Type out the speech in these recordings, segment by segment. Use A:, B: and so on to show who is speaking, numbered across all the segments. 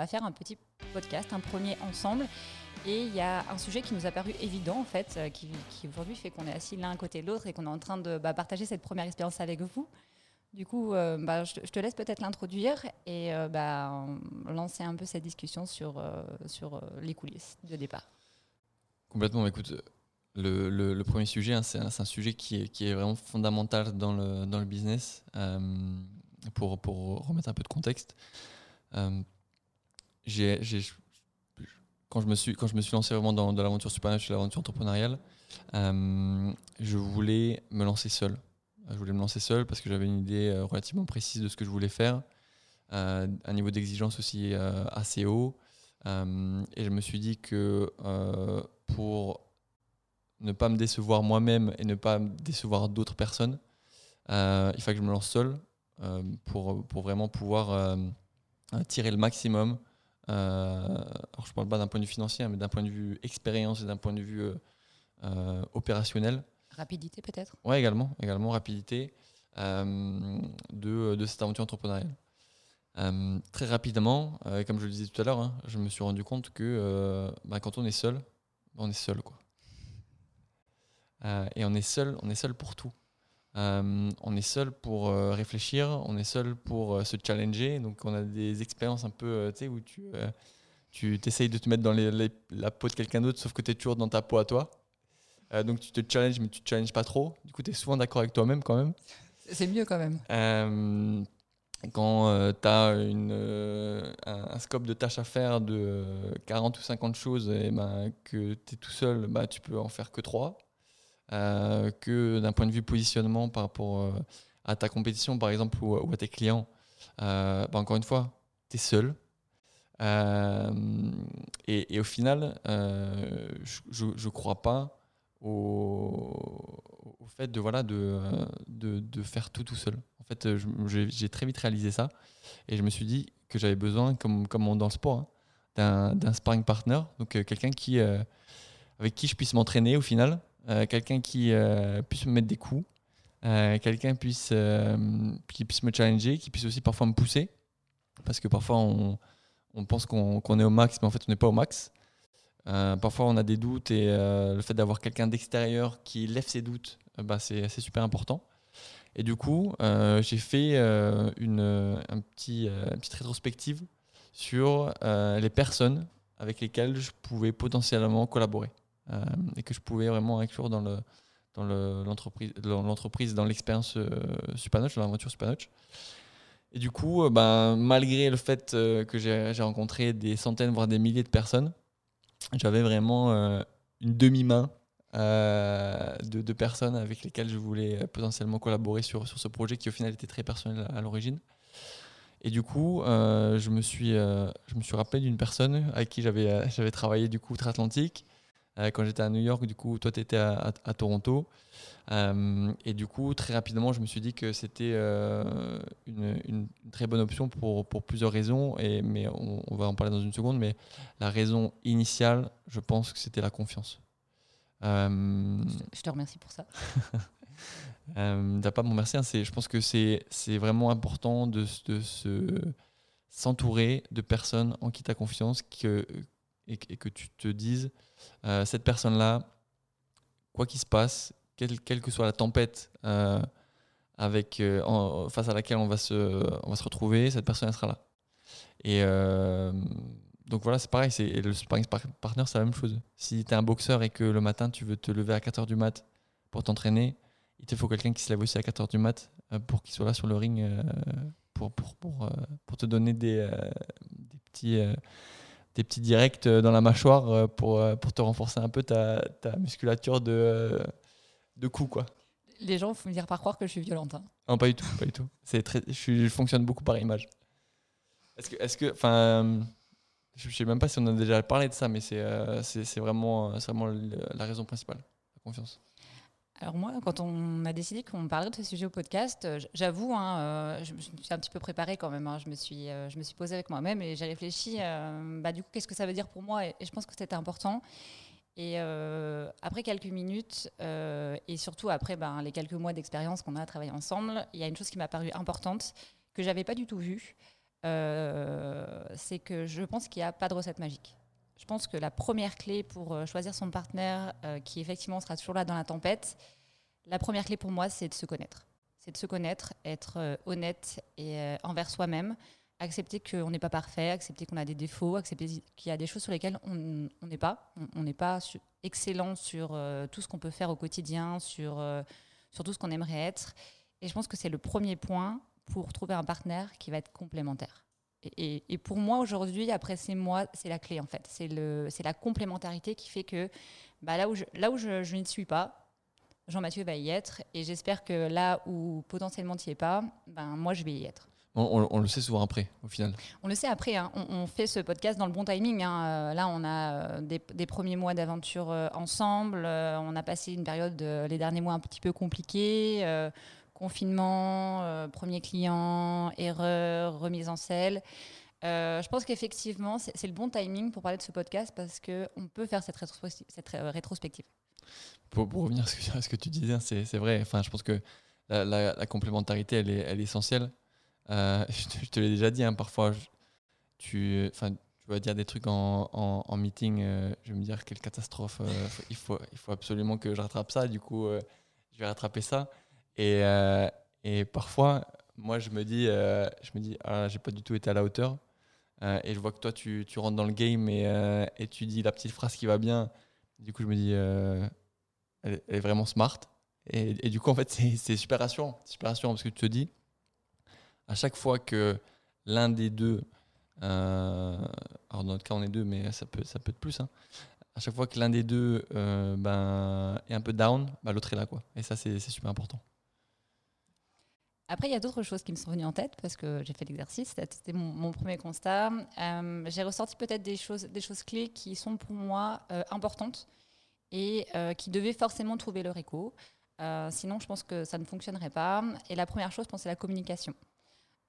A: bah, faire un petit podcast, un premier ensemble. Et il y a un sujet qui nous a paru évident, en fait, qui, aujourd'hui fait qu'on est assis l'un à côté de l'autre et qu'on est en train de bah, partager cette première expérience avec vous. Du coup, bah, je, te laisse peut-être l'introduire et bah, lancer un peu cette discussion sur, sur les coulisses de départ.
B: Complètement. Écoute, le, premier sujet, hein, c'est un, sujet qui est, qui est, vraiment fondamental dans le, dans le business. Euh, pour, pour, remettre un peu de contexte, euh, quand, je me suis, quand je me suis lancé vraiment dans, l'aventure supernatural, l'aventure entrepreneuriale, euh, je voulais me lancer seul. Je voulais me lancer seul parce que j'avais une idée relativement précise de ce que je voulais faire, un niveau d'exigence aussi assez haut. et je me suis dit que pour ne pas me décevoir moi-même et ne pas décevoir d'autres personnes. Euh, il faut que je me lance seul euh, pour, pour vraiment pouvoir euh, tirer le maximum. Alors je ne parle pas d'un point de vue financier, mais d'un point de vue expérience et d'un point de vue opérationnel.
A: Rapidité peut-être?
B: Oui, également, également rapidité de, de, cette aventure entrepreneuriale. très rapidement, comme je le disais tout à l'heure, hein, je me suis rendu compte que bah, quand on est seul, on est seul. Quoi. Euh, et on est seul, on est seul pour tout. Euh, on est seul pour euh, réfléchir, on est seul pour se challenger. Donc on a des expériences un peu, tu sais, où tu, tu essayes de te mettre dans la peau de quelqu'un d'autre, sauf que tu es toujours dans ta peau à toi. donc tu te challenges, mais tu te challenges pas trop. Du coup, tu es souvent d'accord avec toi-même quand même.
A: C'est mieux quand même.
B: quand tu as une, un, scope de tâches à faire de 40 ou 50 choses et ben, que tu es tout seul, bah, tu peux en faire que 3. Euh, que d'un point de vue positionnement par rapport euh, à ta compétition, par exemple, ou, à tes clients. Euh, bah, encore une fois, tu es seul. Et, au final, je ne crois pas au, fait de, voilà, de, de, faire tout tout seul. En fait, j'ai très vite réalisé ça et je me suis dit que j'avais besoin, comme, comme dans le sport, hein, d'un sparring partner, donc quelqu'un qui, avec qui je puisse m'entraîner au final, quelqu'un qui euh, puisse me mettre des coups, euh, quelqu'un puisse, qui puisse me challenger, qui puisse aussi parfois me pousser, parce que parfois on, on pense qu'on est au max, mais en fait on n'est pas au max. parfois on a des doutes et le fait d'avoir quelqu'un d'extérieur qui lève ses doutes, bah, c'est super important. Et du coup, j'ai fait une, un petit, une petite rétrospective sur les personnes avec lesquelles je pouvais potentiellement collaborer. Euh, et que je pouvais vraiment inclure dans le dans l'entreprise, dans l'entreprise, dans l'expérience euh, Supernotch, dans l'aventure Supernotch. Et du coup, euh, ben, malgré le fait que j'ai rencontré des centaines, voire des milliers de personnes, j'avais vraiment une demi-main de, personnes avec lesquelles je voulais potentiellement collaborer sur, sur ce projet qui au final était très personnel à, l'origine. Et du coup, je, me suis, je me suis rappelé d'une personne avec qui j'avais travaillé du coup outre-Atlantique, quand j'étais à New York, du coup, toi, tu étais à, Toronto. Euh, et du coup, très rapidement, je me suis dit que c'était euh, une, très bonne option pour, pour plusieurs raisons. Et, mais on, va en parler dans une seconde. Mais la raison initiale, je pense que c'était la confiance.
A: je te remercie pour ça.
B: euh, T'as pas à me remercier. Hein, je pense que c'est vraiment important de, de se s'entourer de personnes en qui tu as confiance que, et, que tu te dises euh, cette personne-là, quoi qu'il se passe, quelle, que soit la tempête euh, avec, euh, face à laquelle on va, se, on va se retrouver, cette personne sera là. Et donc voilà, c'est pareil, c'est, le sparring partner, c'est la même chose. Si tu es un boxeur et que le matin, tu veux te lever à 4h du mat pour t'entraîner, il te faut quelqu'un qui se lève aussi à 4h du mat pour qu'il soit là sur le ring pour, pour, pour, pour te donner des, des petits des petits directs euh, dans la mâchoire euh, pour, euh, pour te renforcer un peu ta, ta musculature de, de cou. Quoi.
A: Les gens vont me dire par croire que je suis violente. Hein.
B: Non, pas du tout. Pas du tout. C'est très, je, je, fonctionne beaucoup par image. Est-ce que, est-ce que, enfin, je sais même pas si on a déjà parlé de ça, mais c'est, c'est, c'est vraiment, c'est vraiment la raison principale, la confiance.
A: Alors moi, quand on a décidé qu'on parlerait de ce sujet au podcast, euh, j'avoue, hein, euh, je me suis un petit peu préparée quand même. Hein. je, me suis, euh, je me suis posée avec moi-même et j'ai réfléchi, bah, du coup, qu'est-ce que ça veut dire pour moi et, je pense que c'était important. Et après quelques minutes, et surtout après ben, les quelques mois d'expérience qu'on a travaillé ensemble, il y a une chose qui m'a paru importante, que j'avais pas du tout vue. c'est que je pense qu'il n'y a pas de recette magique. Je pense que la première clé pour choisir son partenaire, qui effectivement sera toujours là dans la tempête, la première clé pour moi, c'est de se connaître. C'est de se connaître, être honnête et envers soi-même, accepter qu'on n'est pas parfait, accepter qu'on a des défauts, accepter qu'il y a des choses sur lesquelles on n'est pas. On n'est pas excellent sur euh, tout ce qu'on peut faire au quotidien, euh, sur tout ce qu'on aimerait être. Et je pense que c'est le premier point pour trouver un partenaire qui va être complémentaire. Et, et, pour moi, aujourd'hui, après ces mois, c'est la clé en fait. C'est la complémentarité qui fait que bah, là où je, là où je, je n'y suis pas, Jean-Mathieu va y être. Et j'espère que là où potentiellement tu n'y es pas, ben, moi, je vais y être.
B: On, le sait souvent après, au final.
A: On le sait après. Hein. On, fait ce podcast dans le bon timing. Hein. Euh, là, on a euh, des, premiers mois d'aventure euh, ensemble. on a passé une période, les derniers mois, un petit peu compliquée. Confinement, premier client, erreur, remise en selle. je pense qu'effectivement, c'est le bon timing pour parler de ce podcast parce qu'on peut faire cette, rétrospective.
B: Pour, revenir à ce, que, tu disais, c'est vrai. Enfin, je pense que la, complémentarité, elle est, elle est essentielle. Euh, je, te, l'ai déjà dit, hein, parfois, tu, tu vas dire des trucs en, meeting, euh, je vais me dire quelle catastrophe, euh, il, faut, il faut absolument que je rattrape ça, du coup, je vais rattraper ça. Et, et parfois, moi, je me dis, je me dis ah, j'ai pas du tout été à la hauteur. et je vois que toi, tu, rentres dans le game et, tu dis la petite phrase qui va bien. Du coup, je me dis, elle, est vraiment smart. Et, du coup, en fait, c'est super rassurant. Super rassurant parce que tu te dis, à chaque fois que l'un des deux, euh, alors dans notre cas on est deux, mais ça peut, ça peut être plus, hein. à chaque fois que l'un des deux euh, ben, est un peu down, ben, l'autre est là. Quoi. Et ça, c'est super important.
A: Après, il y a d'autres choses qui me sont venues en tête parce que j'ai fait l'exercice, c'était mon, premier constat. Euh, j'ai ressorti peut-être des choses, des choses clés qui sont pour moi importantes et qui devaient forcément trouver leur écho. sinon, je pense que ça ne fonctionnerait pas. Et la première chose, je pense, c'est la communication.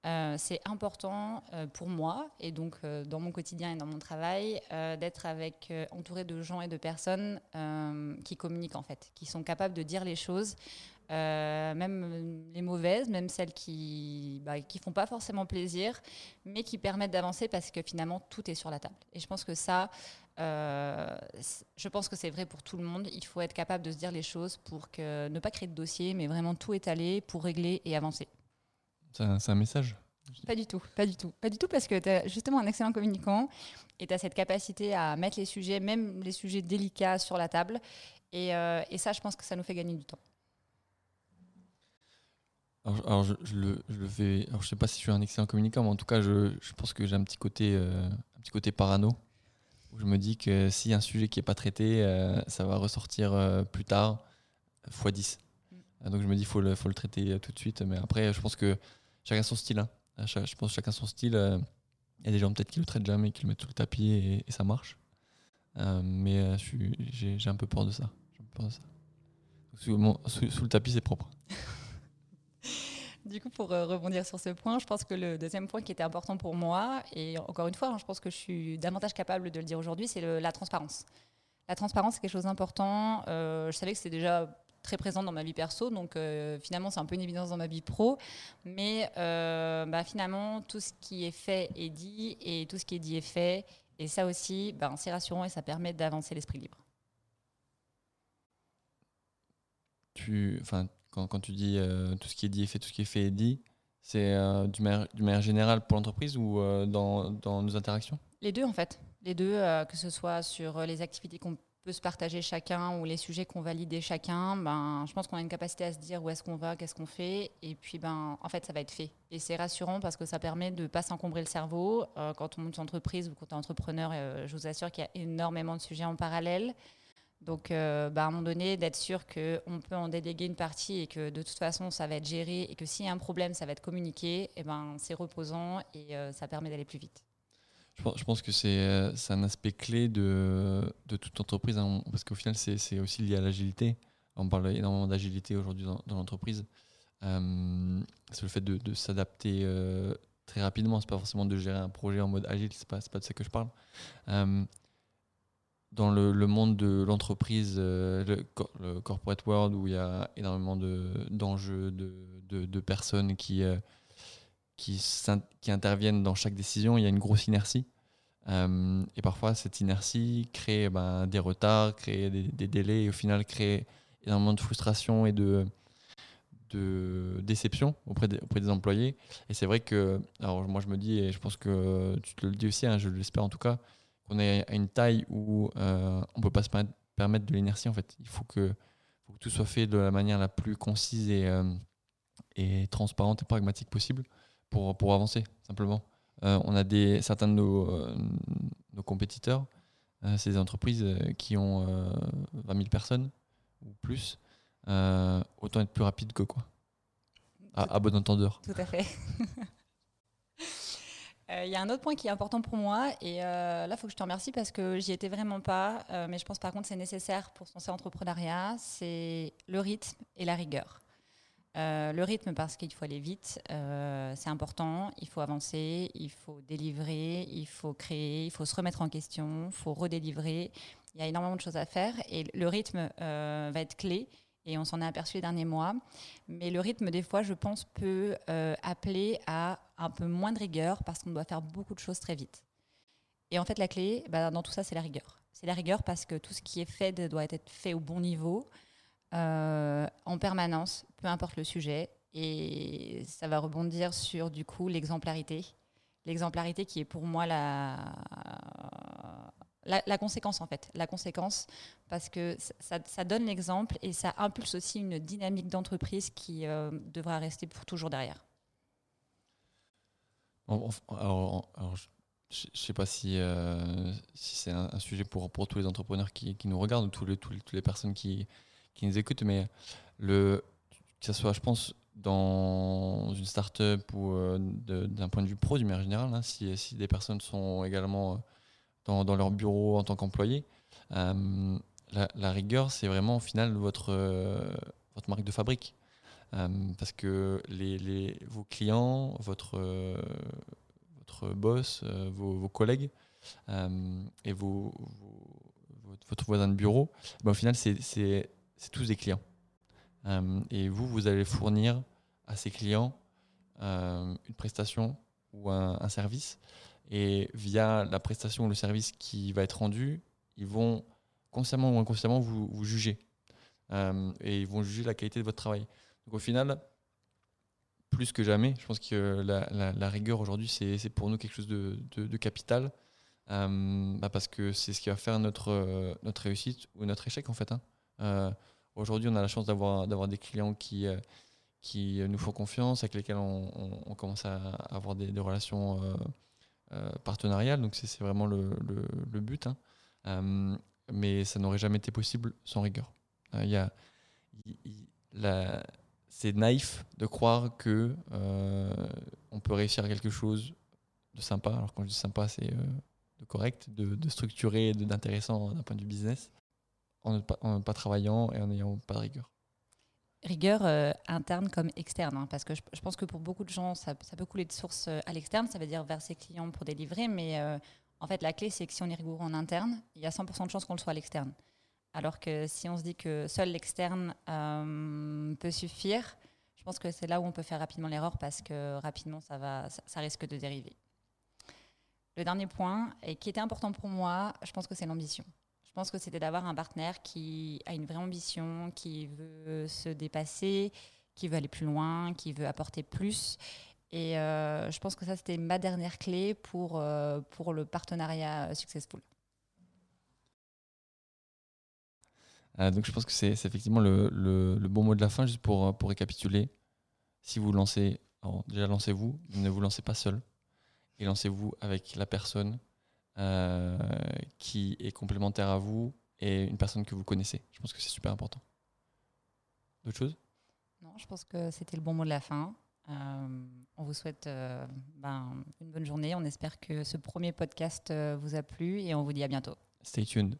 A: Euh, c'est important euh, pour moi et donc euh, dans mon quotidien et dans mon travail d'être avec entouré de gens et de personnes qui communiquent en fait, qui sont capables de dire les choses, même les mauvaises, même celles qui bah, qui font pas forcément plaisir, mais qui permettent d'avancer parce que finalement tout est sur la table. Et je pense que ça, je pense que c'est vrai pour tout le monde. Il faut être capable de se dire les choses pour que ne pas créer de dossier, mais vraiment tout étaler pour régler et avancer.
B: C'est un, message
A: Pas du tout, pas du tout. Pas du tout parce que tu as justement un excellent communicant et tu as cette capacité à mettre les sujets, même les sujets délicats, sur la table. Et, euh, et ça, je pense que ça nous fait gagner du temps.
B: Alors, je, le, je, le, fais. Alors, je sais pas si je suis un excellent communicant, mais en tout cas, je, je pense que j'ai un petit côté, euh, un petit côté parano. Où je me dis que a un sujet qui n'est pas traité, euh, ça va ressortir plus tard, x 10. Mm. Donc je me dis, faut le, faut le traiter tout de suite. Mais après, je pense que chacun son style. Hein. Je pense chacun son style. Euh, il y a des gens peut-être qui le traitent jamais, qui le mettent sous le tapis et, ça marche. Euh, mais euh, j'ai un peu peur de ça. Peur de ça. Sous, le tapis, c'est propre.
A: Du coup, pour rebondir sur ce point, je pense que le deuxième point qui était important pour moi, et encore une fois, hein, je pense que je suis davantage capable de le dire aujourd'hui, c'est la transparence. La transparence, c'est quelque chose d'important. je savais que c'était déjà très présente dans ma vie perso, donc euh, finalement c'est un peu une évidence dans ma vie pro, mais euh, bah, finalement tout ce qui est fait est dit et tout ce qui est dit est fait, et ça aussi bah, c'est rassurant et ça permet d'avancer l'esprit libre.
B: Tu, enfin, quand, tu dis euh, tout ce qui est dit est fait, tout ce qui est fait est dit, c'est du, du manière générale pour l'entreprise ou dans, dans nos interactions?
A: Les deux en fait, les deux, que ce soit sur les activités qu'on peut se partager chacun ou les sujets qu'on valide chacun, ben, je pense qu'on a une capacité à se dire où est-ce qu'on va, qu'est-ce qu'on fait, et puis ben, en fait, ça va être fait. Et c'est rassurant parce que ça permet de ne pas s'encombrer le cerveau. Euh, quand on monte une entreprise ou quand on est entrepreneur, euh, je vous assure qu'il y a énormément de sujets en parallèle. Donc, euh, ben, à un moment donné, d'être sûr qu'on peut en déléguer une partie et que de toute façon, ça va être géré et que s'il y a un problème, ça va être communiqué, et ben, c'est reposant et ça permet d'aller plus vite.
B: Je pense, que euh, c'est un aspect clé de, toute entreprise, hein, parce qu'au final, c'est aussi lié à l'agilité. On parle énormément d'agilité aujourd'hui dans, l'entreprise. Euh, c'est le fait de, s'adapter euh, très rapidement. C'est pas forcément de gérer un projet en mode agile, c'est pas, pas de ça que je parle. Dans le, le, monde de l'entreprise, le, corporate world, où il y a énormément d'enjeux, de, de, de, personnes qui qui, qui interviennent dans chaque décision, il y a une grosse inertie. Euh, et parfois, cette inertie crée ben, des retards, crée des, délais et au final crée énormément de frustration et de, de déception auprès auprès des employés. Et c'est vrai que, alors moi je me dis, et je pense que tu te le dis aussi, hein, je l'espère en tout cas, qu'on est à une taille où euh, on peut pas se permettre de l'inertie en fait. Il faut que, tout soit fait de la manière la plus concise et, euh, transparente et pragmatique possible pour, avancer simplement. Euh, on a des, certains de nos, compétiteurs, c'est des entreprises qui ont 20 000 personnes ou plus. autant être plus rapide que quoi. À, bon entendeur.
A: Tout à fait. Il y a un autre point qui est important pour moi, et là, il faut que je te remercie parce que j'y étais vraiment pas, mais je pense par contre c'est nécessaire pour en entrepreneuriat, c'est le rythme et la rigueur. Euh, le rythme, parce qu'il faut aller vite, euh, c'est important, il faut avancer, il faut délivrer, il faut créer, il faut se remettre en question, il faut redélivrer. Il y a énormément de choses à faire et le rythme euh, va être clé et on s'en est aperçu les derniers mois. Mais le rythme, des fois, je pense, peut appeler à un peu moins de rigueur parce qu'on doit faire beaucoup de choses très vite. Et en fait, la clé, bah, dans tout ça, c'est la rigueur. C'est la rigueur parce que tout ce qui est fait doit être fait au bon niveau. Euh, en permanence, peu importe le sujet. Et ça va rebondir sur du coup l'exemplarité. L'exemplarité qui est pour moi la, la, conséquence en fait. La conséquence parce que ça, donne l'exemple et ça impulse aussi une dynamique d'entreprise qui euh, devra rester pour toujours derrière.
B: Alors, je ne sais pas si, euh, c'est un, sujet pour, tous les entrepreneurs qui, nous regardent, ou toutes les personnes qui, nous écoutent, mais que ce soit, je pense, dans une start-up ou euh, d'un point de vue pro, du manière générale, hein, si, des personnes sont également euh, dans, leur bureau en tant qu'employés, la, rigueur, c'est vraiment au final votre marque de fabrique. Parce que vos clients, votre, votre boss, vos, vos, collègues et votre voisin de bureau, ben, au final, c'est tous des clients. Euh, et vous, vous allez fournir à ces clients euh, une prestation ou un, service. Et via la prestation ou le service qui va être rendu, ils vont consciemment ou inconsciemment vous, juger. Euh, et ils vont juger la qualité de votre travail. Au final, plus que jamais, je pense que la, rigueur aujourd'hui, c'est pour nous quelque chose de, de, capital. Bah parce que c'est ce qui va faire notre, notre réussite ou notre échec en fait. Hein. Aujourd'hui, on a la chance d'avoir, des clients qui, euh, qui nous font confiance, avec lesquels on, commence à avoir des, relations euh, euh, partenariales. Donc, c'est, vraiment le, le, but. Hein. mais ça n'aurait jamais été possible sans rigueur. Il y a, c'est naïf de croire que on peut réussir quelque chose de sympa. Alors quand je dis sympa, c'est de correct, de, de structuré, d'intéressant d'un point de vue business en ne pas, travaillant et en n'ayant pas de rigueur.
A: Rigueur euh, interne comme externe, hein, parce que je, pense que pour beaucoup de gens, ça, peut couler de source euh, à l'externe, ça veut dire vers ses clients pour délivrer, mais euh, en fait, la clé, c'est que si on est rigoureux en interne, il y a 100% de chances qu'on le soit à l'externe. Alors que si on se dit que seul l'externe peut suffire, je pense que c'est là où on peut faire rapidement l'erreur, parce que rapidement, ça, va, ça risque de dériver. Le dernier point, et qui était important pour moi, je pense que c'est l'ambition. Je pense que c'était d'avoir un partenaire qui a une vraie ambition, qui veut se dépasser, qui veut aller plus loin, qui veut apporter plus. Et euh, je pense que ça, c'était ma dernière clé pour, euh, pour le partenariat successful.
B: Donc je pense que c'est effectivement le, le, bon mot de la fin, juste pour, pour récapituler. Si vous lancez, déjà lancez-vous, ne vous lancez pas seul. Et lancez-vous avec la personne euh, qui est complémentaire à vous et une personne que vous connaissez. Je pense que c'est super important. D'autres choses?
A: Non, je pense que c'était le bon mot de la fin. Euh, on vous souhaite euh, ben, une bonne journée. On espère que ce premier podcast vous a plu et on vous dit à bientôt.
B: Stay tuned.